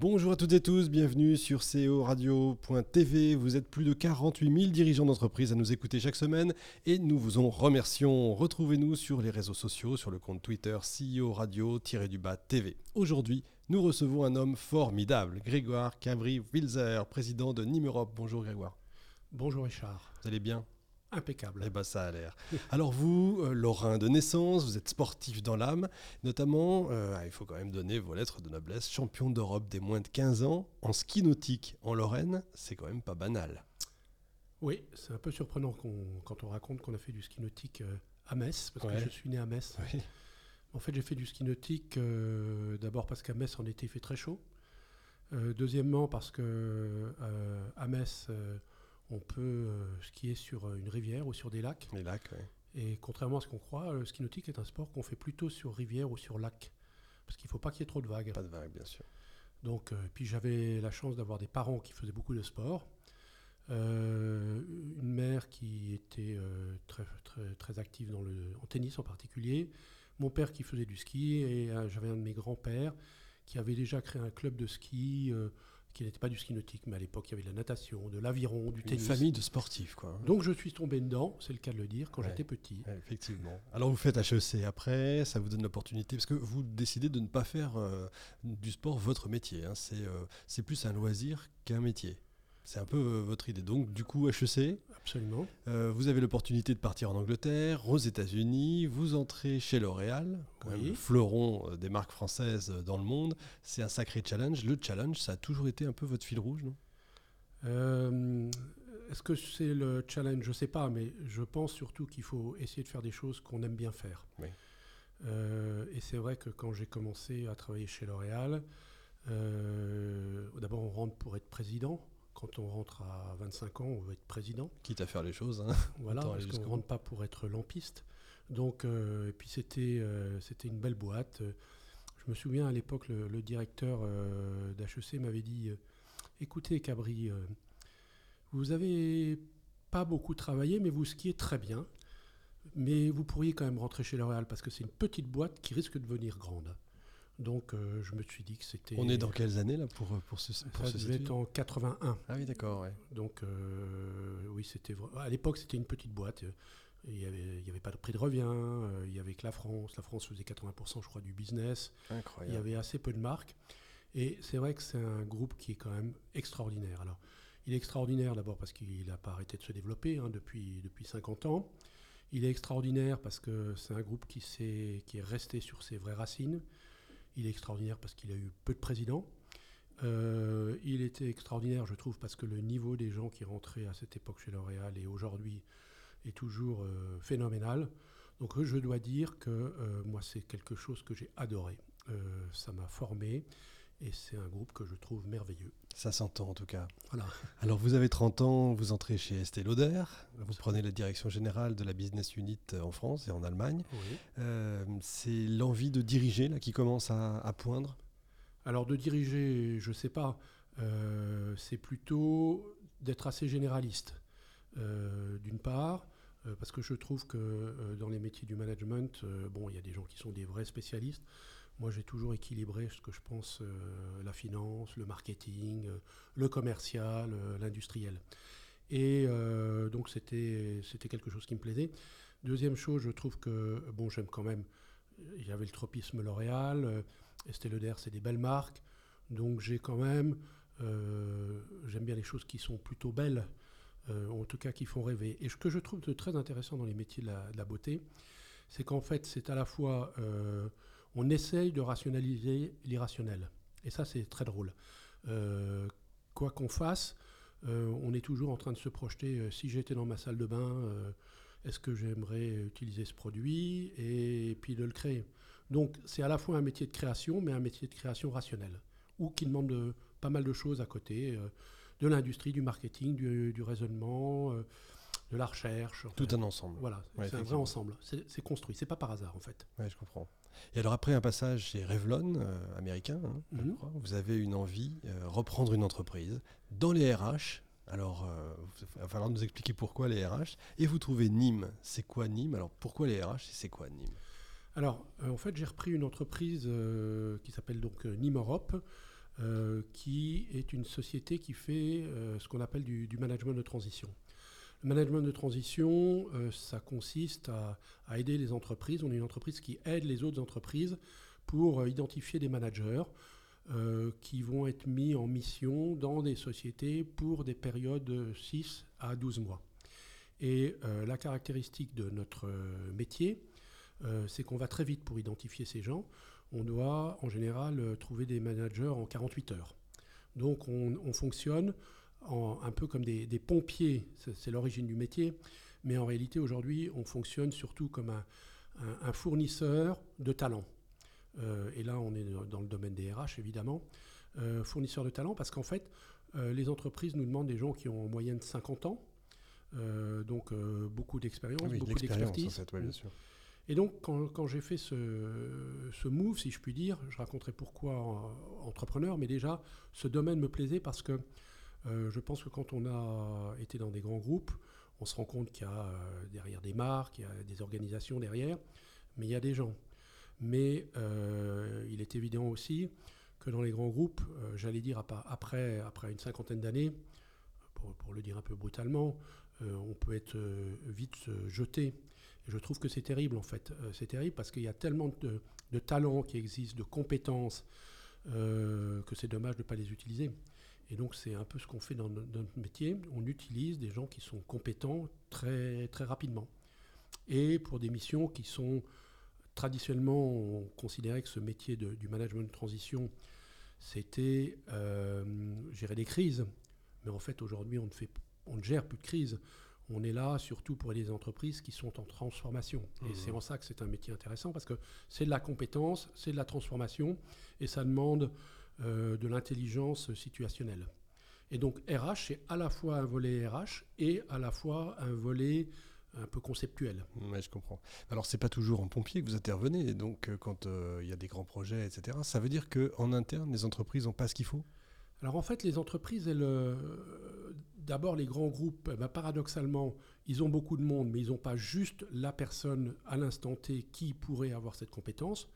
Bonjour à toutes et tous, bienvenue sur CEO Radio.tv. Vous êtes plus de 48 000 dirigeants d'entreprise à nous écouter chaque semaine et nous vous en remercions. Retrouvez-nous sur les réseaux sociaux, sur le compte Twitter CEO Radio-du-bas TV. Aujourd'hui, nous recevons un homme formidable, Grégoire Cavry-Wilzer, président de Nîmes Europe. Bonjour Grégoire. Bonjour Richard. Vous allez bien? Impeccable. Eh ben ça a l'air. Alors vous, euh, Lorrain de naissance, vous êtes sportif dans l'âme, notamment, euh, ah, il faut quand même donner vos lettres de noblesse, champion d'Europe des moins de 15 ans en ski nautique en Lorraine, c'est quand même pas banal. Oui, c'est un peu surprenant quand on raconte qu'on a fait du ski nautique euh, à Metz, parce que je suis né à Metz. En fait, j'ai fait du ski nautique d'abord parce qu'à Metz en été il fait très chaud. deuxièmement parce que à Metz on peut euh, skier sur euh, une rivière ou sur des lacs. Les lacs, oui. Et contrairement à ce qu'on croit, le ski nautique est un sport qu'on fait plutôt sur rivière ou sur lac. Parce qu'il ne faut pas qu'il y ait trop de vagues. Pas de vagues, bien sûr. Donc, euh, puis j'avais la chance d'avoir des parents qui faisaient beaucoup de sport. une mère qui était très, très, très, active dans le, en tennis en particulier. Mon père qui faisait du ski. Et j'avais un de mes grands-pères qui avait déjà créé un club de ski qui n'était pas du ski nautique, mais à l'époque, il y avait de la natation, de l'aviron, du tennis. Une famille de sportifs, quoi. Donc je suis tombé dedans, c'est le cas de le dire, quand j'étais petit. effectivement. Alors vous faites HEC après, ça vous donne l'opportunité, parce que vous décidez de ne pas faire euh, du sport votre métier. Hein. Euh, c'est plus un loisir qu'un métier. C'est un peu euh, votre idée. Donc, du coup, HEC. Absolument. Euh, vous avez l'opportunité de partir en Angleterre, aux États-Unis. Vous entrez chez L'Oréal, le fleuron euh, des marques françaises dans le monde. C'est un sacré challenge. Le challenge, ça a toujours été un peu votre fil rouge, non? Est-ce que c'est le challenge? Je ne sais pas, mais je pense surtout qu'il faut essayer de faire des choses qu'on aime bien faire. et c'est vrai que quand j'ai commencé à travailler chez L'Oréal, d'abord on rentre pour être président quand on rentre à 25 ans, on veut être président. Quitte à faire les choses. Hein. Voilà, parce qu'on ne rentre pas pour être lampiste. Donc, euh, et puis c'était euh, c'était une belle boîte. Je me souviens à l'époque, le, directeur euh, d'HEC m'avait dit Écoutez, Cabri, vous avez pas beaucoup travaillé, mais vous skiez très bien. Mais vous pourriez quand même rentrer chez L'Oréal parce que c'est une petite boîte qui risque de devenir grande. Donc euh, je me suis dit que c'était. On est dans quelles années là pour, pour ce pour Ça devait être en 81. Ah oui, d'accord. Ouais. Donc euh, oui, c'était. À l'époque, c'était une petite boîte. Il n'y avait, avait, pas de prix de revient. Euh, il y avait que la France. La France faisait 80%, je crois, du business. Incroyable. Il y avait assez peu de marques. Et c'est vrai que c'est un groupe qui est quand même extraordinaire. Alors, il est extraordinaire d'abord parce qu'il n'a pas arrêté de se développer hein, depuis, depuis 50 ans. Il est extraordinaire parce que c'est un groupe qui, est, qui est resté sur ses vraies racines. Il est extraordinaire parce qu'il a eu peu de présidents. Euh, il était extraordinaire, je trouve, parce que le niveau des gens qui rentraient à cette époque chez L'Oréal et aujourd'hui est toujours euh, phénoménal. Donc je dois dire que euh, moi, c'est quelque chose que j'ai adoré. ça m'a formé et c'est un groupe que je trouve merveilleux. Ça s'entend en tout cas. Voilà. Alors vous avez 30 ans, vous entrez chez Estée Lauder, vous prenez la direction générale de la business unit en France et en Allemagne. Euh, c'est l'envie de diriger là qui commence à, poindre? Alors de diriger, je ne sais pas. Euh, c'est plutôt d'être assez généraliste. Euh, d'une part, parce que je trouve que dans les métiers du management, bon, il y a des gens qui sont des vrais spécialistes. Moi, j'ai toujours équilibré ce que je pense, euh, la finance, le marketing, euh, le commercial, euh, l'industriel. Et donc, c'était quelque chose qui me plaisait. Deuxième chose, je trouve que, bon, j'aime quand même, j'avais le tropisme L'Oréal, Estée Lauder, c'est des belles marques. Donc, j'ai quand même, j'aime bien les choses qui sont plutôt belles, en tout cas qui font rêver. Et ce que je trouve de très intéressant dans les métiers de la beauté, c'est qu'en fait, c'est à la fois on essaye de rationaliser l'irrationnel. Et ça, c'est très drôle. Euh, quoi qu'on fasse, euh, on est toujours en train de se projeter, euh, si j'étais dans ma salle de bain, est-ce que j'aimerais utiliser ce produit et, puis de le créer. Donc c'est à la fois un métier de création, mais un métier de création rationnelle, ou qui demande pas mal de choses à côté, de l'industrie, du marketing, du, raisonnement de la recherche. Tout un ensemble. Voilà, c'est un vrai ensemble. C'est construit, c'est pas par hasard en fait. Oui, je comprends. Et alors après un passage chez Revlon, euh, américain, hein, mhm. vous avez une envie, euh, reprendre une entreprise dans les RH. Alors, euh, il va falloir nous expliquer pourquoi les RH. Et vous trouvez Nîmes. C'est quoi Nîmes? Alors, pourquoi les RH et c'est quoi Nîmes? Alors, en fait, j'ai repris une entreprise qui s'appelle donc Nîmes Europe. qui est une société qui fait ce qu'on appelle du, management de transition. Le management de transition, ça consiste à, aider les entreprises. On est une entreprise qui aide les autres entreprises pour identifier des managers qui vont être mis en mission dans des sociétés pour des périodes de 6 à 12 mois. Et euh, la caractéristique de notre euh, métier, euh, c'est qu'on va très vite pour identifier ces gens. On doit en général trouver des managers en 48 heures. Donc on, fonctionne un peu comme des, pompiers, c'est l'origine du métier, mais en réalité aujourd'hui on fonctionne surtout comme un, fournisseur de talents. et là on est dans le domaine des RH évidemment, fournisseur de talents parce qu'en fait les entreprises nous demandent des gens qui ont en moyenne 50 ans, euh, donc euh, beaucoup d'expérience, beaucoup d'expertise. Et donc quand, j'ai fait ce, ce, move, si je puis dire, je raconterai pourquoi entrepreneur, mais déjà ce domaine me plaisait parce que euh, je pense que quand on a été dans des grands groupes, on se rend compte qu'il y a derrière des marques, il y a des organisations derrière, mais il y a des gens. Mais il est évident aussi que dans les grands groupes, j'allais dire après, une cinquantaine d'années, pour, le dire un peu brutalement, euh, on peut être euh, vite euh, jeté. Et je trouve que c'est terrible en fait. c'est terrible parce qu'il y a tellement de, talents qui existent, de compétences, que c'est dommage de ne pas les utiliser. Et donc c'est un peu ce qu'on fait dans notre métier. On utilise des gens qui sont compétents très, très rapidement. Et pour des missions qui sont traditionnellement, on considérait que ce métier du management de transition, c'était gérer des crises. Mais en fait aujourd'hui on ne fait on ne gère plus de crise. On est là surtout pour les entreprises qui sont en transformation. Et mmh. c'est en ça que c'est un métier intéressant parce que c'est de la compétence, c'est de la transformation et ça demande euh, de l'intelligence situationnelle. Et donc RH, c'est à la fois un volet RH et à la fois un volet un peu conceptuel. Oui, je comprends. Alors, c'est pas toujours en pompier que vous intervenez. Donc, euh, quand euh, il y a des grands projets, etc., ça veut dire qu'en interne, les entreprises n'ont pas ce qu'il faut? Alors, en fait, les entreprises, elles, d'abord, les grands groupes, eh ben, paradoxalement, ils ont beaucoup de monde, mais ils n'ont pas juste la personne à l'instant T qui pourrait avoir cette compétence.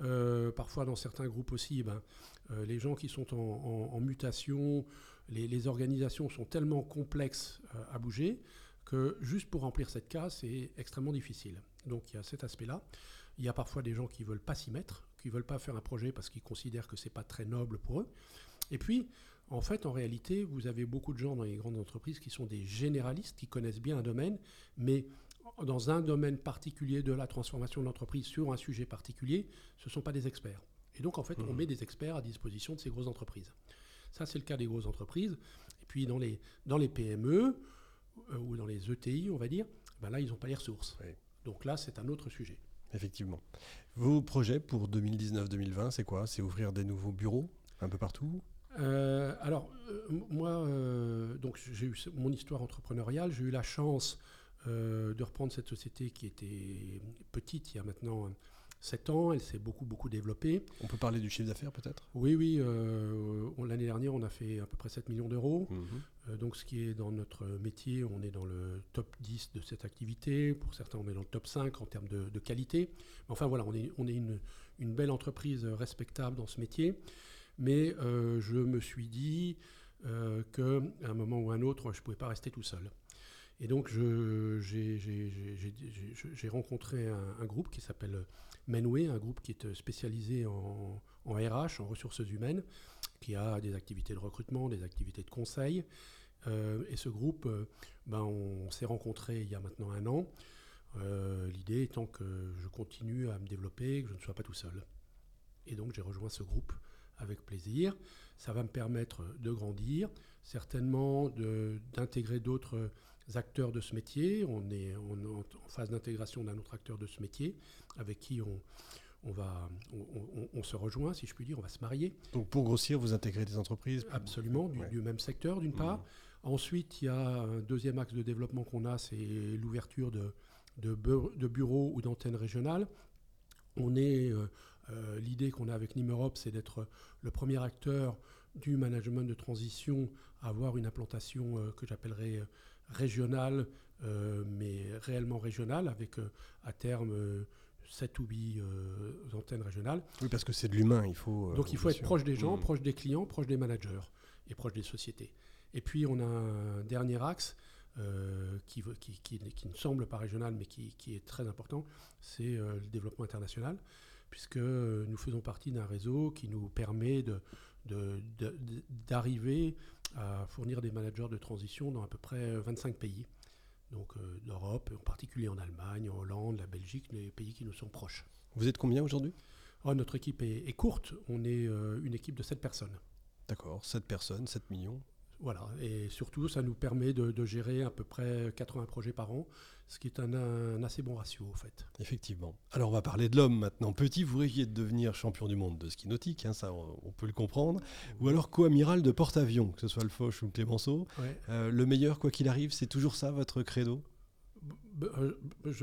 Euh, parfois, dans certains groupes aussi, eh ben, euh, les gens qui sont en, mutation, les, organisations sont tellement complexes euh, à bouger que juste pour remplir cette case, c'est extrêmement difficile. Donc il y a cet aspect-là. Il y a parfois des gens qui ne veulent pas s'y mettre, qui ne veulent pas faire un projet parce qu'ils considèrent que ce n'est pas très noble pour eux. Et puis, en fait, en réalité, vous avez beaucoup de gens dans les grandes entreprises qui sont des généralistes, qui connaissent bien un domaine, mais dans un domaine particulier de la transformation de l'entreprise sur un sujet particulier, ce ne sont pas des experts. Et donc, en fait, on mmh. met des experts à disposition de ces grosses entreprises. Ça, c'est le cas des grosses entreprises. Et puis, dans les, dans les PME euh, ou dans les ETI, on va dire, ben là, ils n'ont pas les ressources. Donc là, c'est un autre sujet. Effectivement. Vos projets pour 2019-2020, c'est quoi? C'est ouvrir des nouveaux bureaux un peu partout? Euh, alors, euh, moi, donc j'ai eu mon histoire entrepreneuriale. J'ai eu la chance de reprendre cette société qui était petite il y a maintenant 7 ans. Elle s'est beaucoup, beaucoup développée. On peut parler du chiffre d'affaires peut-être? Oui, oui. L'année dernière, on a fait à peu près 7 millions d'euros. Mhm. donc, ce qui est dans notre métier, on est dans le top 10 de cette activité. Pour certains, on est dans le top 5 en termes de, qualité. Enfin, voilà, on est, on est une, une belle entreprise respectable dans ce métier. Mais euh, je me suis dit euh, qu'à un moment ou un autre, je ne pouvais pas rester tout seul. Et donc, j'ai rencontré un, groupe qui s'appelle Menway, un groupe qui est spécialisé en, RH, en ressources humaines, qui a des activités de recrutement, des activités de conseil. Euh, et ce groupe, ben, on s'est rencontré il y a maintenant un an. L'idée étant que je continue à me développer, que je ne sois pas tout seul. Et donc, j'ai rejoint ce groupe avec plaisir. Ça va me permettre de grandir, certainement d'intégrer d'autres acteurs de ce métier. On est en phase d'intégration d'un autre acteur de ce métier avec qui on, on, va, on, se rejoint, si je puis dire, on va se marier. Donc pour grossir, vous intégrez des entreprises Absolument, du, même secteur d'une part. Mmh. Ensuite, il y a un deuxième axe de développement qu'on a, c'est l'ouverture de, de, de, bureaux ou d'antennes régionales. On est euh, euh, l'idée qu'on a avec Nîmes Europe, c'est d'être le premier acteur du management de transition à avoir une implantation euh, que j'appellerais euh, régionale, mais réellement régionale, avec à terme 7 ou 8 antennes régionales. Oui, parce que c'est de l'humain, il faut. Donc il faut être proche des gens, mmh. proche des clients, proche des managers et proche des sociétés. Et puis on a un dernier axe qui, qui, qui, ne semble pas régional, mais qui, est très important, c'est le développement international, puisque nous faisons partie d'un réseau qui nous permet de, d'arriver à fournir des managers de transition dans à peu près 25 pays. Donc euh, d'Europe, en particulier en Allemagne, en Hollande, la Belgique, les pays qui nous sont proches. Vous êtes combien aujourd'hui? Oh, Notre équipe est, courte, on est euh, une équipe de 7 personnes. D'accord, 7 personnes, 7 millions. Voilà, et surtout, ça nous permet de, gérer à peu près 80 projets par an, ce qui est un, assez bon ratio, en fait. Effectivement. Alors, on va parler de l'homme maintenant. Petit, vous rêviez de devenir champion du monde de ski nautique, hein, ça, on, peut le comprendre. Ou alors co-amiral de porte-avions, que ce soit le Foch ou le Clémenceau. Euh, le meilleur, quoi qu'il arrive, c'est toujours ça, votre credo? Euh,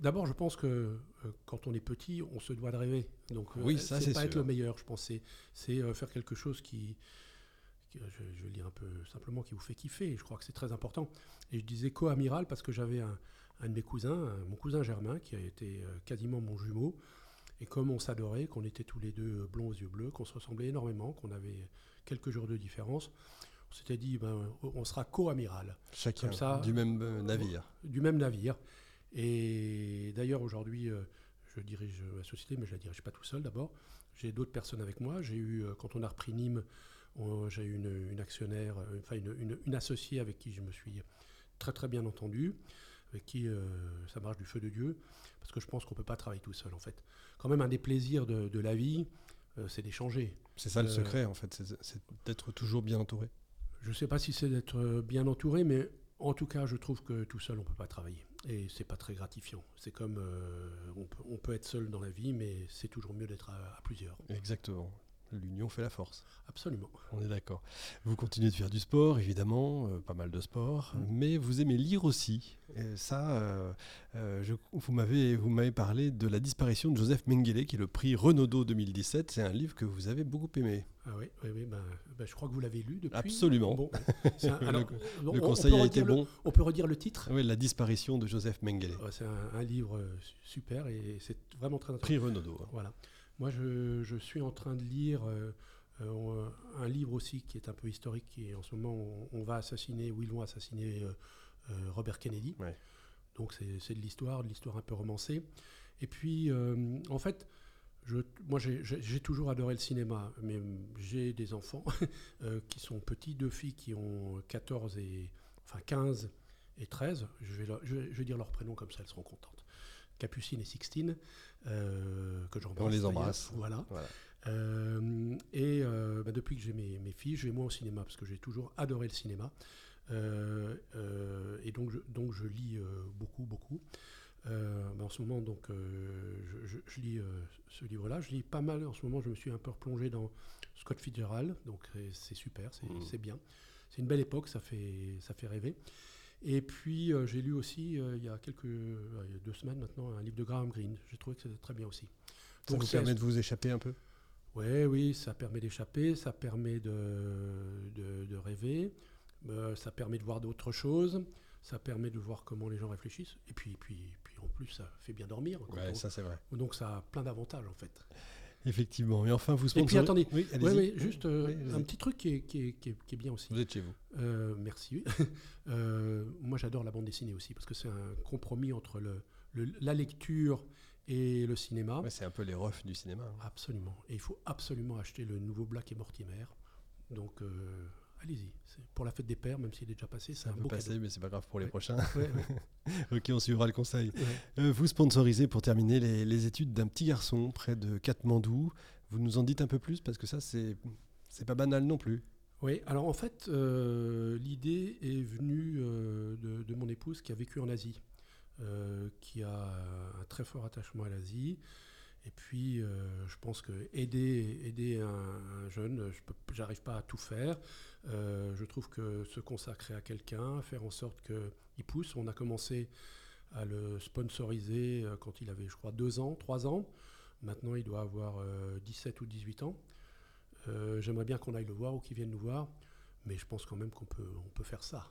D'abord, je pense que euh, quand on est petit, on se doit de rêver. Donc, oui, ça, c'est pas être le meilleur, je pense. C'est faire quelque chose qui je, vais le dire un peu simplement, qui vous fait kiffer. je crois que c'est très important. Et je disais co-amiral parce que j'avais un, de mes cousins, mon cousin Germain, qui a été euh, quasiment mon jumeau. Et comme on s'adorait, qu'on était tous les deux blonds aux yeux bleus, qu'on se ressemblait énormément, qu'on avait quelques jours de différence, on s'était dit, ben, on sera co-amiral. Chacun ça, du même euh, navire. Du même navire. Et d'ailleurs, aujourd'hui, euh, je dirige la société, mais je ne la dirige pas tout seul d'abord. J'ai d'autres personnes avec moi. J'ai eu, quand on a repris Nîmes, j'ai eu une, actionnaire, euh, enfin une, associée avec qui je me suis très très bien entendu, avec qui euh, ça marche du feu de Dieu, parce que je pense qu'on ne peut pas travailler tout seul en fait. Quand même un des plaisirs de, la vie, euh, c'est d'échanger. C'est ça le secret en fait, c'est d'être toujours bien entouré. Je ne sais pas si c'est d'être bien entouré, mais en tout cas, je trouve que tout seul, on ne peut pas travailler. Et c'est pas très gratifiant. C'est comme on, peut, être seul dans la vie, mais c'est toujours mieux d'être à, plusieurs. Exactement l'union fait la force. Absolument. On est d'accord. Vous continuez de faire du sport, évidemment, euh, pas mal de sport, mm. mais vous aimez lire aussi. Et ça, euh, euh, je, vous m'avez vous m'avez parlé de la disparition de Joseph Mengele, qui est le prix Renaudot 2017. C'est un livre que vous avez beaucoup aimé. Ah oui, oui, oui ben, ben, je crois que vous l'avez lu depuis. Absolument. le, conseil a été bon. on peut redire le titre? Oui, la disparition de Joseph Mengele. c'est un, livre super et c'est vraiment très intéressant. Prix Renaudot. Hein. Voilà. Moi, je, suis en train de lire euh, euh, un livre aussi qui est un peu historique. Et en ce moment, on, va assassiner, ou ils vont assassiner euh, Robert Kennedy. Donc, c'est de l'histoire, de l'histoire un peu romancée. Et puis, en fait, je, moi, j'ai toujours adoré le cinéma, mais j'ai des enfants qui sont petits, deux filles qui ont 14 et, enfin 15 et 13. Je vais, je vais dire leur prénom comme ça, elles seront contentes. Capucine et Sixtine, euh, que j'embrasse. On les embrasse. Voilà. Euh, et euh, bah, depuis que j'ai mes, mes, filles, je vais moins au cinéma parce que j'ai toujours adoré le cinéma. et donc je, donc je lis beaucoup, beaucoup. Bah, en ce moment, donc, je, je, lis ce livre-là. Je lis pas mal. En ce moment, je me suis un peu replongé dans Scott Fitzgerald. Donc, c'est super, mmh. c'est bien. C'est une belle époque, ça fait, ça fait rêver. Et puis, euh, j'ai lu aussi, euh, il y a quelques euh, il y a deux semaines maintenant, un livre de Graham Greene. J'ai trouvé que c'était très bien aussi. Ça vous permet de vous échapper un peu? Oui, oui, ça permet d'échapper, ça permet de, de, rêver, ça permet de voir d'autres choses, ça permet de voir comment les gens réfléchissent. Et puis, puis, puis en plus, ça fait bien dormir. Ouais, ça c'est vrai. Donc ça a plein d'avantages en fait. Effectivement. Et enfin, vous sponsorisez... Et puis attendez, oui, juste euh, un petit truc qui est, qui, est, qui, est, bien aussi. Vous êtes chez vous. Euh, merci. euh, moi, j'adore la bande dessinée aussi parce que c'est un compromis entre le, la lecture et le cinéma. c'est un peu les refs du cinéma. Hein. Absolument. Et il faut absolument acheter le nouveau Black et Mortimer. Donc, allez-y. Pour la fête des pères, même s'il est déjà passé, c'est un beau passé, mais c'est pas grave pour les prochains. ok, on suivra le conseil. Euh, vous sponsorisez pour terminer les, études d'un petit garçon près de Katmandou. Vous nous en dites un peu plus parce que ça, c'est c'est pas banal non plus. Oui, alors en fait, euh, l'idée est venue euh, de, mon épouse qui a vécu en Asie, qui a un très fort attachement à l'Asie. Et puis, je pense que aider, aider un, un jeune, je n'arrive pas à tout faire. Euh, je trouve que se consacrer à quelqu'un, faire en sorte qu'il pousse, on a commencé à le sponsoriser euh, quand il avait, je crois, 2 ans, 3 ans. Maintenant, il doit avoir 17 euh, ou 18 ans. J'aimerais bien qu'on aille le voir ou qu'il vienne nous voir, mais je pense quand même qu'on peut, faire ça.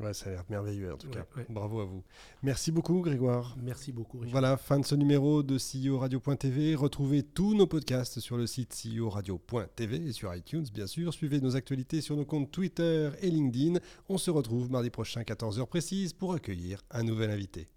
Ouais, ça a l'air merveilleux en tout Ouais, cas. ouais. Bravo à vous. Merci beaucoup Grégoire. Merci beaucoup, Richard. Voilà, fin de ce numéro de CEO Radio.tv. Retrouvez tous nos podcasts sur le site CEO Radio.tv et sur iTunes, bien sûr. Suivez nos actualités sur nos comptes Twitter et LinkedIn. On se retrouve mardi prochain, 14h précise, pour accueillir un nouvel invité.